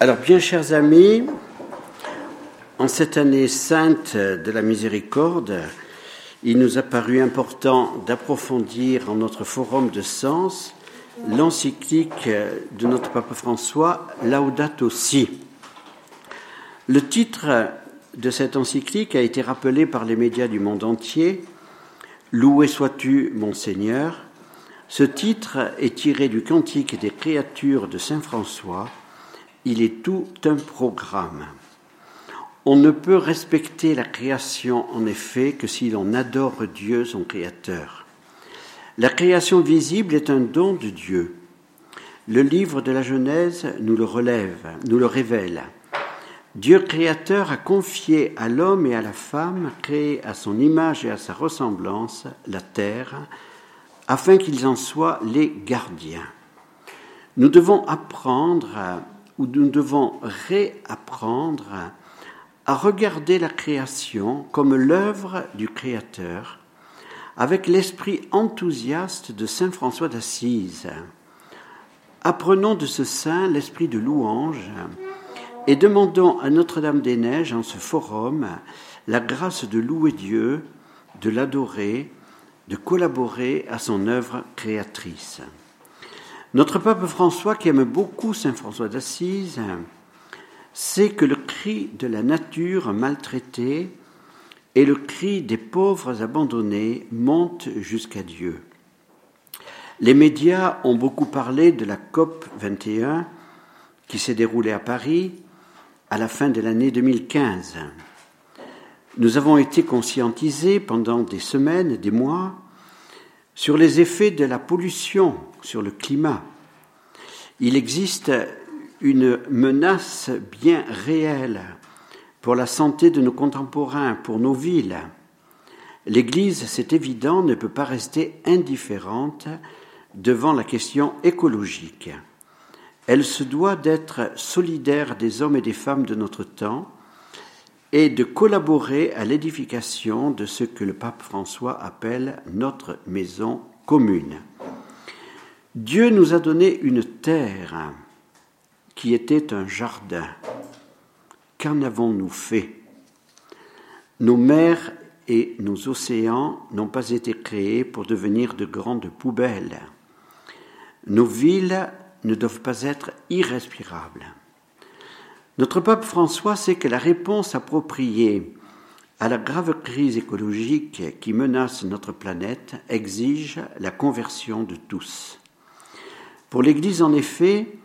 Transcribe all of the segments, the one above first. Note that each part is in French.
Alors, bien chers amis, en cette année sainte de la miséricorde, il nous a paru important d'approfondir en notre forum de sens l'encyclique de notre pape François, Laudato Si. Le titre de cette encyclique a été rappelé par les médias du monde entier. Loué sois-tu, mon Seigneur. Ce titre est tiré du Cantique des créatures de Saint François. Il est tout un programme. On ne peut respecter la création, en effet, que si l'on adore Dieu, son Créateur. La création visible est un don de Dieu. Le livre de la Genèse nous le relève, nous le révèle. Dieu créateur a confié à l'homme et à la femme, créés à son image et à sa ressemblance, la terre, afin qu'ils en soient les gardiens. Nous devons apprendre, ou nous devons réapprendre à regarder la création comme l'œuvre du Créateur, avec l'esprit enthousiaste de Saint François d'Assise. Apprenons de ce saint l'esprit de louange et demandons à Notre-Dame-des-Neiges, en ce forum, la grâce de louer Dieu, de l'adorer, de collaborer à son œuvre créatrice. Notre pape François, qui aime beaucoup Saint François d'Assise, c'est que le cri de la nature maltraitée et le cri des pauvres abandonnés montent jusqu'à Dieu. Les médias ont beaucoup parlé de la COP 21 qui s'est déroulée à Paris à la fin de l'année 2015. Nous avons été conscientisés pendant des semaines, des mois, sur les effets de la pollution sur le climat. Il existe une menace bien réelle pour la santé de nos contemporains, pour nos villes. L'Église, c'est évident, ne peut pas rester indifférente devant la question écologique. Elle se doit d'être solidaire des hommes et des femmes de notre temps et de collaborer à l'édification de ce que le pape François appelle notre maison commune. Dieu nous a donné une terre qui était un jardin. Qu'en avons-nous fait? Nos mers et nos océans n'ont pas été créés pour devenir de grandes poubelles. Nos villes ne doivent pas être irrespirables. Notre pape François sait que la réponse appropriée à la grave crise écologique qui menace notre planète exige la conversion de tous. Pour l'Église, en effet,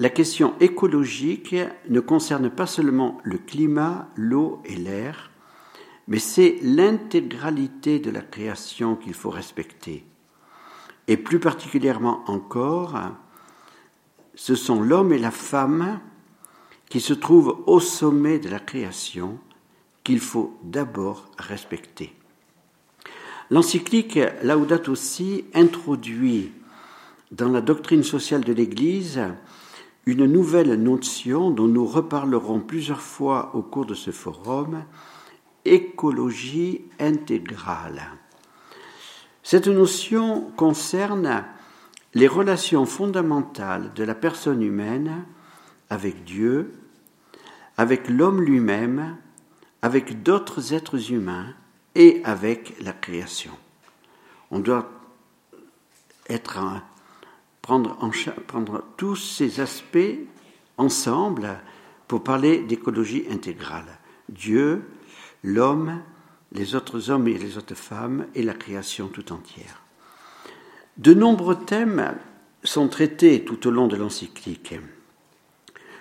la question écologique ne concerne pas seulement le climat, l'eau et l'air, mais c'est l'intégralité de la création qu'il faut respecter. Et plus particulièrement encore, ce sont l'homme et la femme qui se trouvent au sommet de la création qu'il faut d'abord respecter. L'encyclique Laudato Si introduit dans la doctrine sociale de l'Église une nouvelle notion dont nous reparlerons plusieurs fois au cours de ce forum, écologie intégrale. Cette notion concerne les relations fondamentales de la personne humaine avec Dieu, avec l'homme lui-même, avec d'autres êtres humains et avec la création. On doit être prendre, en, prendre tous ces aspects ensemble pour parler d'écologie intégrale. Dieu, l'homme, les autres hommes et les autres femmes et la création tout entière. De nombreux thèmes sont traités tout au long de l'encyclique.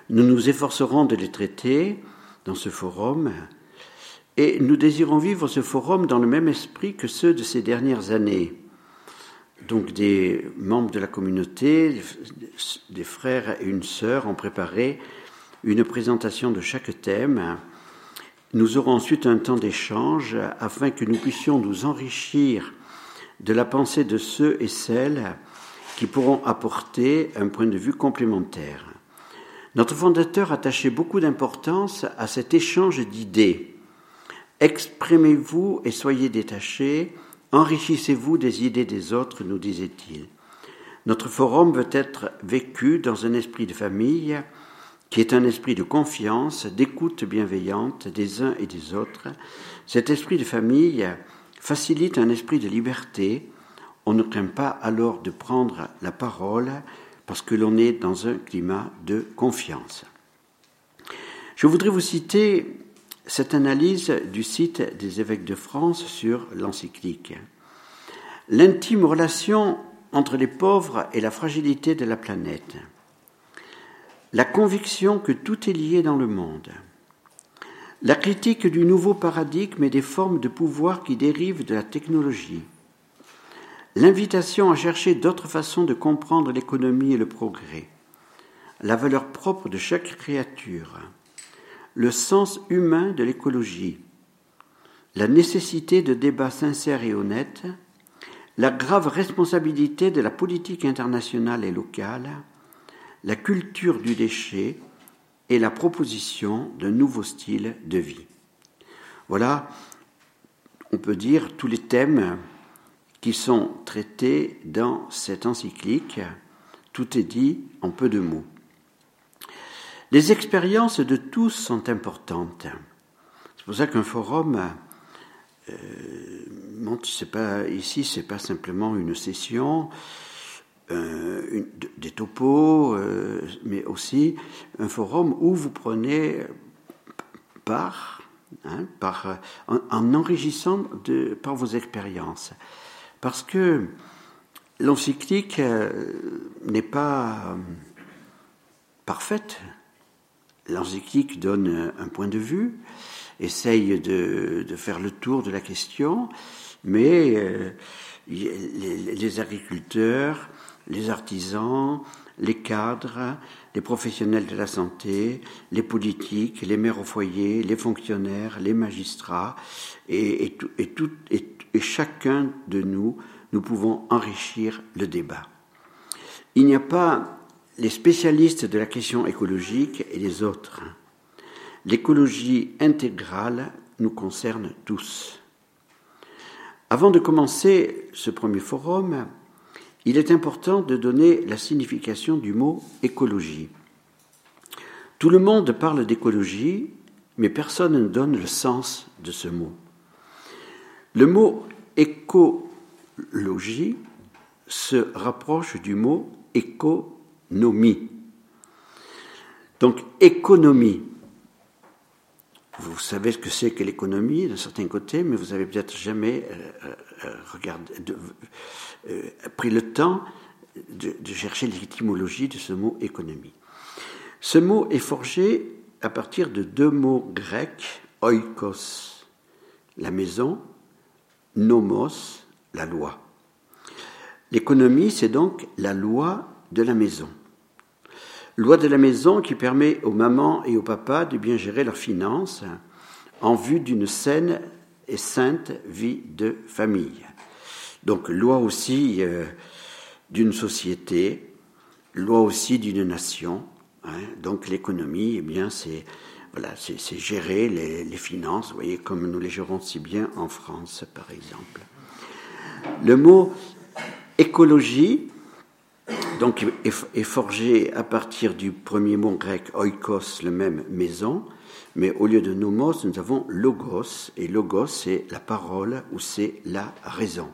Nous nous efforcerons de les traiter dans ce forum et nous désirons vivre ce forum dans le même esprit que ceux de ces dernières années donc des membres de la communauté, des frères et une sœur ont préparé une présentation de chaque thème. Nous aurons ensuite un temps d'échange afin que nous puissions nous enrichir de la pensée de ceux et celles qui pourront apporter un point de vue complémentaire. Notre fondateur attachait beaucoup d'importance à cet échange d'idées. Exprimez-vous et soyez détachés Enrichissez-vous des idées des autres, nous disait-il. Notre forum veut être vécu dans un esprit de famille qui est un esprit de confiance, d'écoute bienveillante des uns et des autres. Cet esprit de famille facilite un esprit de liberté. On ne craint pas alors de prendre la parole parce que l'on est dans un climat de confiance. Je voudrais vous citer cette analyse du site des évêques de France sur l'encyclique. L'intime relation entre les pauvres et la fragilité de la planète. La conviction que tout est lié dans le monde. La critique du nouveau paradigme et des formes de pouvoir qui dérivent de la technologie. L'invitation à chercher d'autres façons de comprendre l'économie et le progrès. La valeur propre de chaque créature le sens humain de l'écologie, la nécessité de débats sincères et honnêtes, la grave responsabilité de la politique internationale et locale, la culture du déchet et la proposition d'un nouveau style de vie. Voilà, on peut dire, tous les thèmes qui sont traités dans cette encyclique. Tout est dit en peu de mots. Les expériences de tous sont importantes. C'est pour ça qu'un forum, euh, c'est pas, ici, pas simplement une session, euh, des topos, euh, mais aussi un forum où vous prenez part, hein, en, enrichissant par vos expériences. Parce que l'encyclique n'est pas parfaite. L'encyclique donne un point de vue, essaye de, faire le tour de la question, mais euh, les, agriculteurs, les artisans, les cadres, les professionnels de la santé, les politiques, les maires au foyer, les fonctionnaires, les magistrats, et, et, et, et chacun de nous, nous pouvons enrichir le débat. Il n'y a pas les spécialistes de la question écologique et les autres. L'écologie intégrale nous concerne tous. Avant de commencer ce premier forum, il est important de donner la signification du mot écologie. Tout le monde parle d'écologie, mais personne ne donne le sens de ce mot. Le mot écologie se rapproche du mot éco économie. Donc économie. Vous savez ce que c'est que l'économie d'un certain côté, mais vous avez peut-être jamais euh, euh, euh, pris le temps de chercher l'étymologie de ce mot économie. Ce mot est forgé à partir de deux mots grecs, oikos, la maison, nomos, la loi. L'économie, c'est donc la loi de la maison. Loi de la maison qui permet aux mamans et aux papas de bien gérer leurs finances en vue d'une saine et sainte vie de famille. Donc loi aussi euh, d'une société, loi aussi d'une nation. Hein. Donc l'économie, eh bien c'est voilà, c'est gérer les, finances, vous voyez, comme nous les gérons si bien en France, par exemple. Le mot écologie donc est forgé à partir du premier mot grec oikos, le même maison, mais au lieu de nomos, nous avons logos, et logos c'est la parole ou c'est la raison.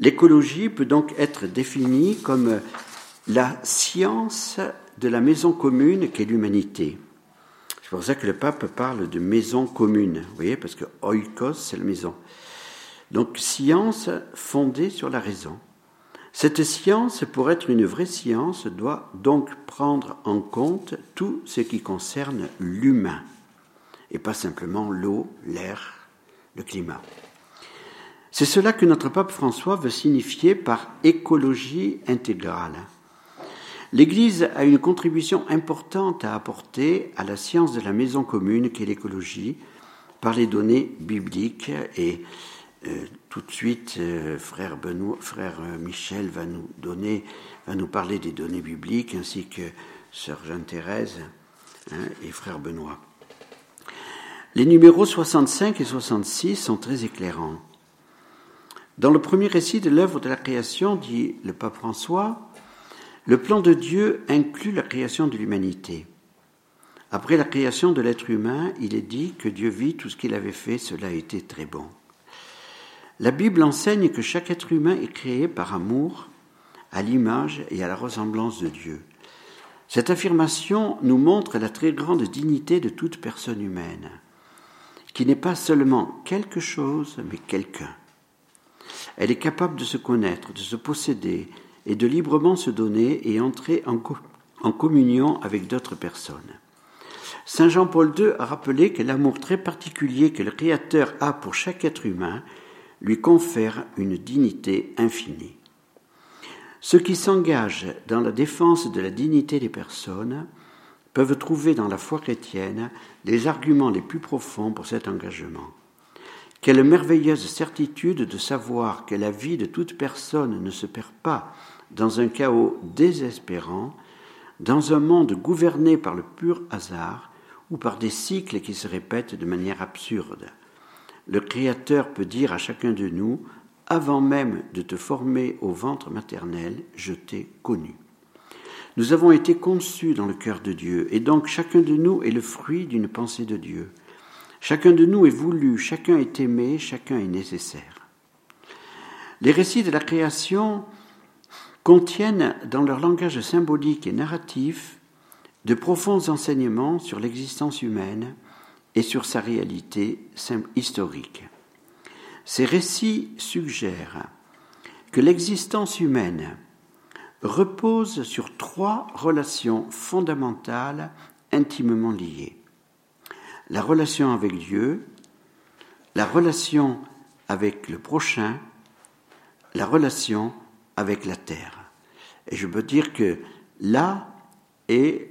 L'écologie peut donc être définie comme la science de la maison commune qu'est l'humanité. C'est pour ça que le pape parle de maison commune, vous voyez, parce que oikos c'est la maison. Donc science fondée sur la raison. Cette science, pour être une vraie science, doit donc prendre en compte tout ce qui concerne l'humain, et pas simplement l'eau, l'air, le climat. C'est cela que notre pape François veut signifier par écologie intégrale. L'Église a une contribution importante à apporter à la science de la maison commune qu'est l'écologie par les données bibliques et euh, tout de suite, euh, frère, euh, Michel va nous donner, va nous parler des données bibliques, ainsi que sœur Jeanne-Thérèse hein, et frère Benoît. Les numéros 65 et 66 sont très éclairants. Dans le premier récit de l'œuvre de la création, dit le pape François, le plan de Dieu inclut la création de l'humanité. Après la création de l'être humain, il est dit que Dieu vit tout ce qu'il avait fait, cela été très bon. La Bible enseigne que chaque être humain est créé par amour, à l'image et à la ressemblance de Dieu. Cette affirmation nous montre la très grande dignité de toute personne humaine, qui n'est pas seulement quelque chose, mais quelqu'un. Elle est capable de se connaître, de se posséder et de librement se donner et entrer en, communion avec d'autres personnes. Saint Jean-Paul II a rappelé que l'amour très particulier que le Créateur a pour chaque être humain lui confère une dignité infinie. Ceux qui s'engagent dans la défense de la dignité des personnes peuvent trouver dans la foi chrétienne les arguments les plus profonds pour cet engagement. Quelle merveilleuse certitude de savoir que la vie de toute personne ne se perd pas dans un chaos désespérant, dans un monde gouverné par le pur hasard ou par des cycles qui se répètent de manière absurde. Le Créateur peut dire à chacun de nous, avant même de te former au ventre maternel, je t'ai connu. Nous avons été conçus dans le cœur de Dieu, et donc chacun de nous est le fruit d'une pensée de Dieu. Chacun de nous est voulu, chacun est aimé, chacun est nécessaire. Les récits de la création contiennent dans leur langage symbolique et narratif de profonds enseignements sur l'existence humaine et sur sa réalité historique. Ces récits suggèrent que l'existence humaine repose sur trois relations fondamentales intimement liées. La relation avec Dieu, la relation avec le prochain, la relation avec la terre. Et je peux dire que là est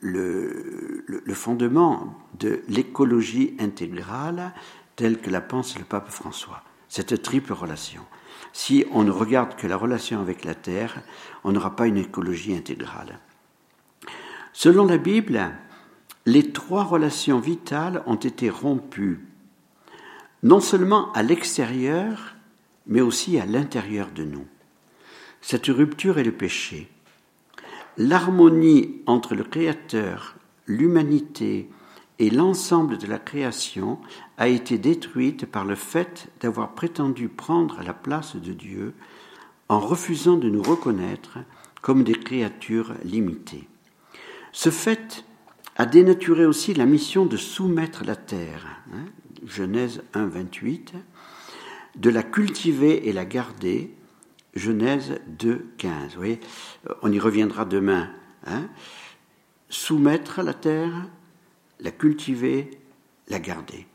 le, fondement de l'écologie intégrale telle que la pense le pape François. Cette triple relation. Si on ne regarde que la relation avec la Terre, on n'aura pas une écologie intégrale. Selon la Bible, les trois relations vitales ont été rompues, non seulement à l'extérieur, mais aussi à l'intérieur de nous. Cette rupture est le péché. L'harmonie entre le Créateur, l'humanité et l'ensemble de la création a été détruite par le fait d'avoir prétendu prendre la place de Dieu en refusant de nous reconnaître comme des créatures limitées. Ce fait a dénaturé aussi la mission de soumettre la terre, hein, Genèse 1, 28, de la cultiver et la garder, Genèse 2, 15. Vous voyez, on y reviendra demain. Hein. Soumettre la terre, la cultiver, la garder.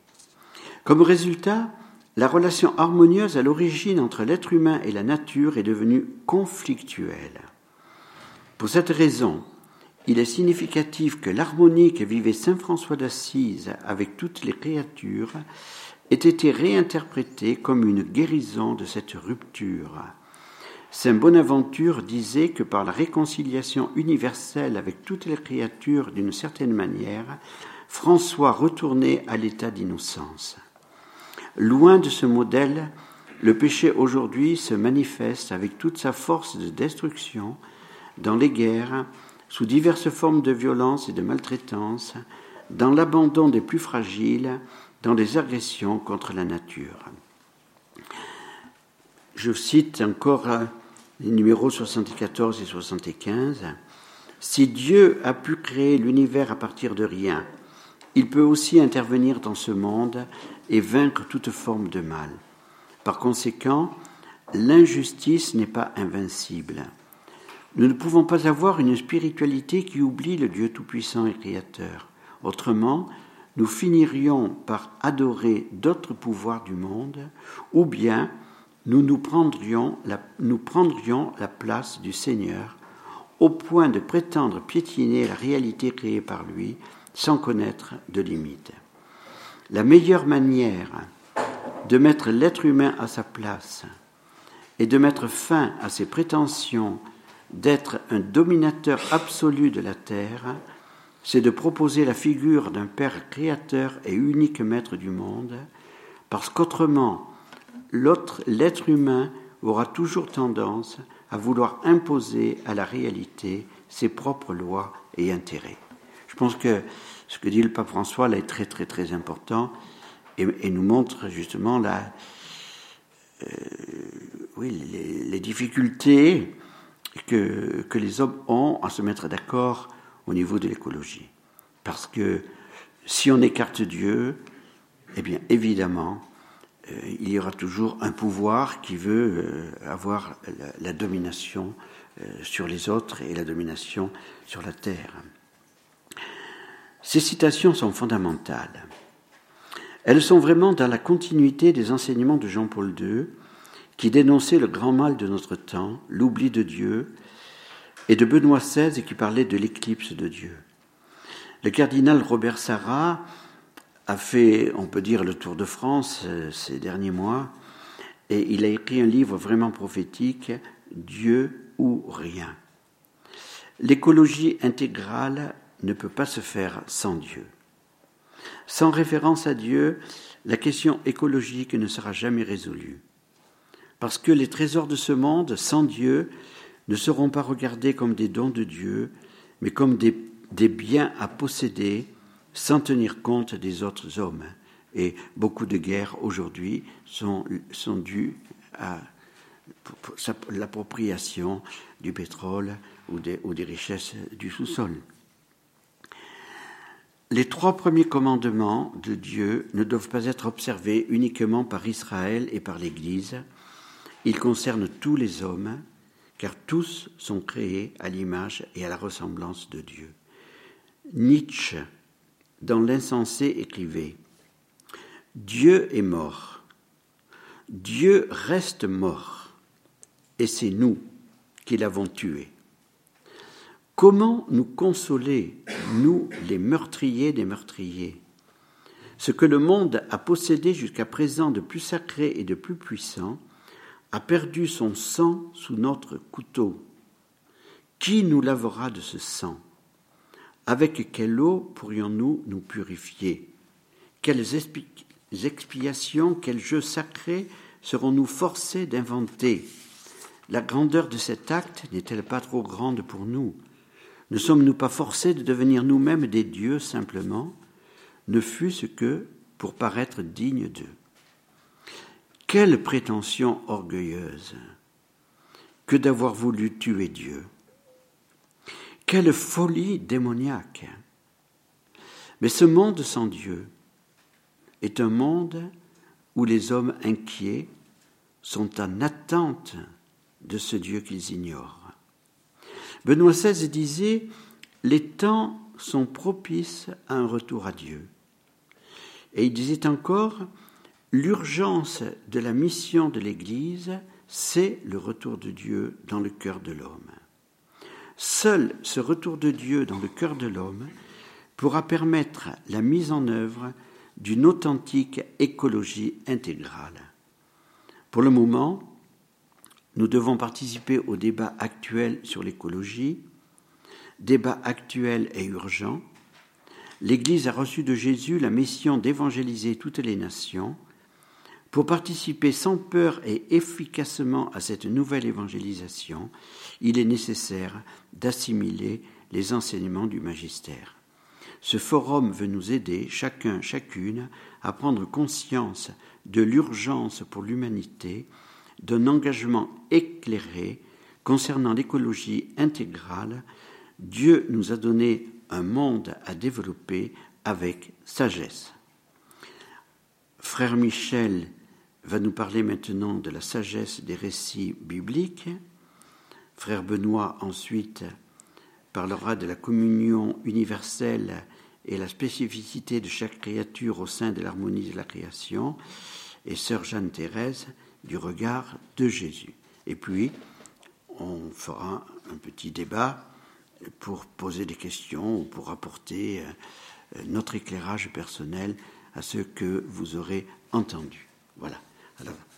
Comme résultat, la relation harmonieuse à l'origine entre l'être humain et la nature est devenue conflictuelle. Pour cette raison, il est significatif que l'harmonie que vivait Saint François d'Assise avec toutes les créatures ait été réinterprétée comme une guérison de cette rupture Saint Bonaventure disait que par la réconciliation universelle avec toutes les créatures d'une certaine manière, François retournait à l'état d'innocence. Loin de ce modèle, le péché aujourd'hui se manifeste avec toute sa force de destruction dans les guerres, sous diverses formes de violence et de maltraitance, dans l'abandon des plus fragiles, dans les agressions contre la nature. Je cite encore les numéros 74 et 75, si Dieu a pu créer l'univers à partir de rien, il peut aussi intervenir dans ce monde et vaincre toute forme de mal. Par conséquent, l'injustice n'est pas invincible. Nous ne pouvons pas avoir une spiritualité qui oublie le Dieu Tout-Puissant et Créateur. Autrement, nous finirions par adorer d'autres pouvoirs du monde, ou bien nous nous prendrions, la, nous prendrions la place du Seigneur au point de prétendre piétiner la réalité créée par lui sans connaître de limites. La meilleure manière de mettre l'être humain à sa place et de mettre fin à ses prétentions d'être un dominateur absolu de la terre, c'est de proposer la figure d'un Père créateur et unique maître du monde, parce qu'autrement l'être humain aura toujours tendance à vouloir imposer à la réalité ses propres lois et intérêts. Je pense que ce que dit le pape François là est très très très important et, nous montre justement la, euh, oui, les, difficultés que, que les hommes ont à se mettre d'accord au niveau de l'écologie. Parce que si on écarte Dieu, eh bien évidemment, il y aura toujours un pouvoir qui veut euh, avoir la, domination sur les autres et la domination sur la terre. Ces citations sont fondamentales. Elles sont vraiment dans la continuité des enseignements de Jean-Paul II, qui dénonçait le grand mal de notre temps, l'oubli de Dieu, et de Benoît XVI, qui parlait de l'éclipse de Dieu. Le cardinal Robert Sarrat a fait, on peut dire, le tour de France euh, ces derniers mois, et il a écrit un livre vraiment prophétique, Dieu ou rien. L'écologie intégrale ne peut pas se faire sans Dieu. Sans référence à Dieu, la question écologique ne sera jamais résolue. Parce que les trésors de ce monde, sans Dieu, ne seront pas regardés comme des dons de Dieu, mais comme des, biens à posséder sans tenir compte des autres hommes. Et beaucoup de guerres aujourd'hui sont, sont dues à l'appropriation du pétrole ou des, ou des richesses du sous-sol. Les trois premiers commandements de Dieu ne doivent pas être observés uniquement par Israël et par l'Église. Ils concernent tous les hommes, car tous sont créés à l'image et à la ressemblance de Dieu. Nietzsche, dans l'insensé, écrivait Dieu est mort. Dieu reste mort. Et c'est nous qui l'avons tué. Comment nous consoler, nous, les meurtriers des meurtriers? Ce que le monde a possédé jusqu'à présent de plus sacré et de plus puissant a perdu son sang sous notre couteau. Qui nous lavera de ce sang? Avec quelle eau pourrions-nous nous purifier? Quelles expiations, quels jeux sacrés serons-nous forcés d'inventer? La grandeur de cet acte n'est-elle pas trop grande pour nous? Ne sommes-nous pas forcés de devenir nous-mêmes des dieux simplement, ne fût-ce que pour paraître dignes d'eux. Quelle prétention orgueilleuse! Que d'avoir voulu tuer Dieu Quelle folie démoniaque Mais ce monde sans Dieu est un monde où les hommes inquiets sont en attente de ce Dieu qu'ils ignorent. Benoît XVI disait Les temps sont propices à un retour à Dieu. Et il disait encore L'urgence de la mission de l'Église, c'est le retour de Dieu dans le cœur de l'homme. Seul ce retour de Dieu dans le cœur de l'homme pourra permettre la mise en œuvre d'une authentique écologie intégrale. Pour le moment, nous devons participer au débat actuel sur l'écologie, débat actuel et urgent. L'Église a reçu de Jésus la mission d'évangéliser toutes les nations. Pour participer sans peur et efficacement à cette nouvelle évangélisation, il est nécessaire d'assimiler les enseignements du magistère. Ce forum veut nous aider, chacun, chacune, à prendre conscience de l'urgence pour l'humanité d'un engagement éclairé concernant l'écologie intégrale, Dieu nous a donné un monde à développer avec sagesse. Frère Michel va nous parler maintenant de la sagesse des récits bibliques. Frère Benoît ensuite parlera de la communion universelle et la spécificité de chaque créature au sein de l'harmonie de la création. Et sœur Jeanne Thérèse du regard de Jésus. Et puis, on fera un petit débat pour poser des questions ou pour apporter euh, notre éclairage personnel à ce que vous aurez entendu. Voilà. Alors,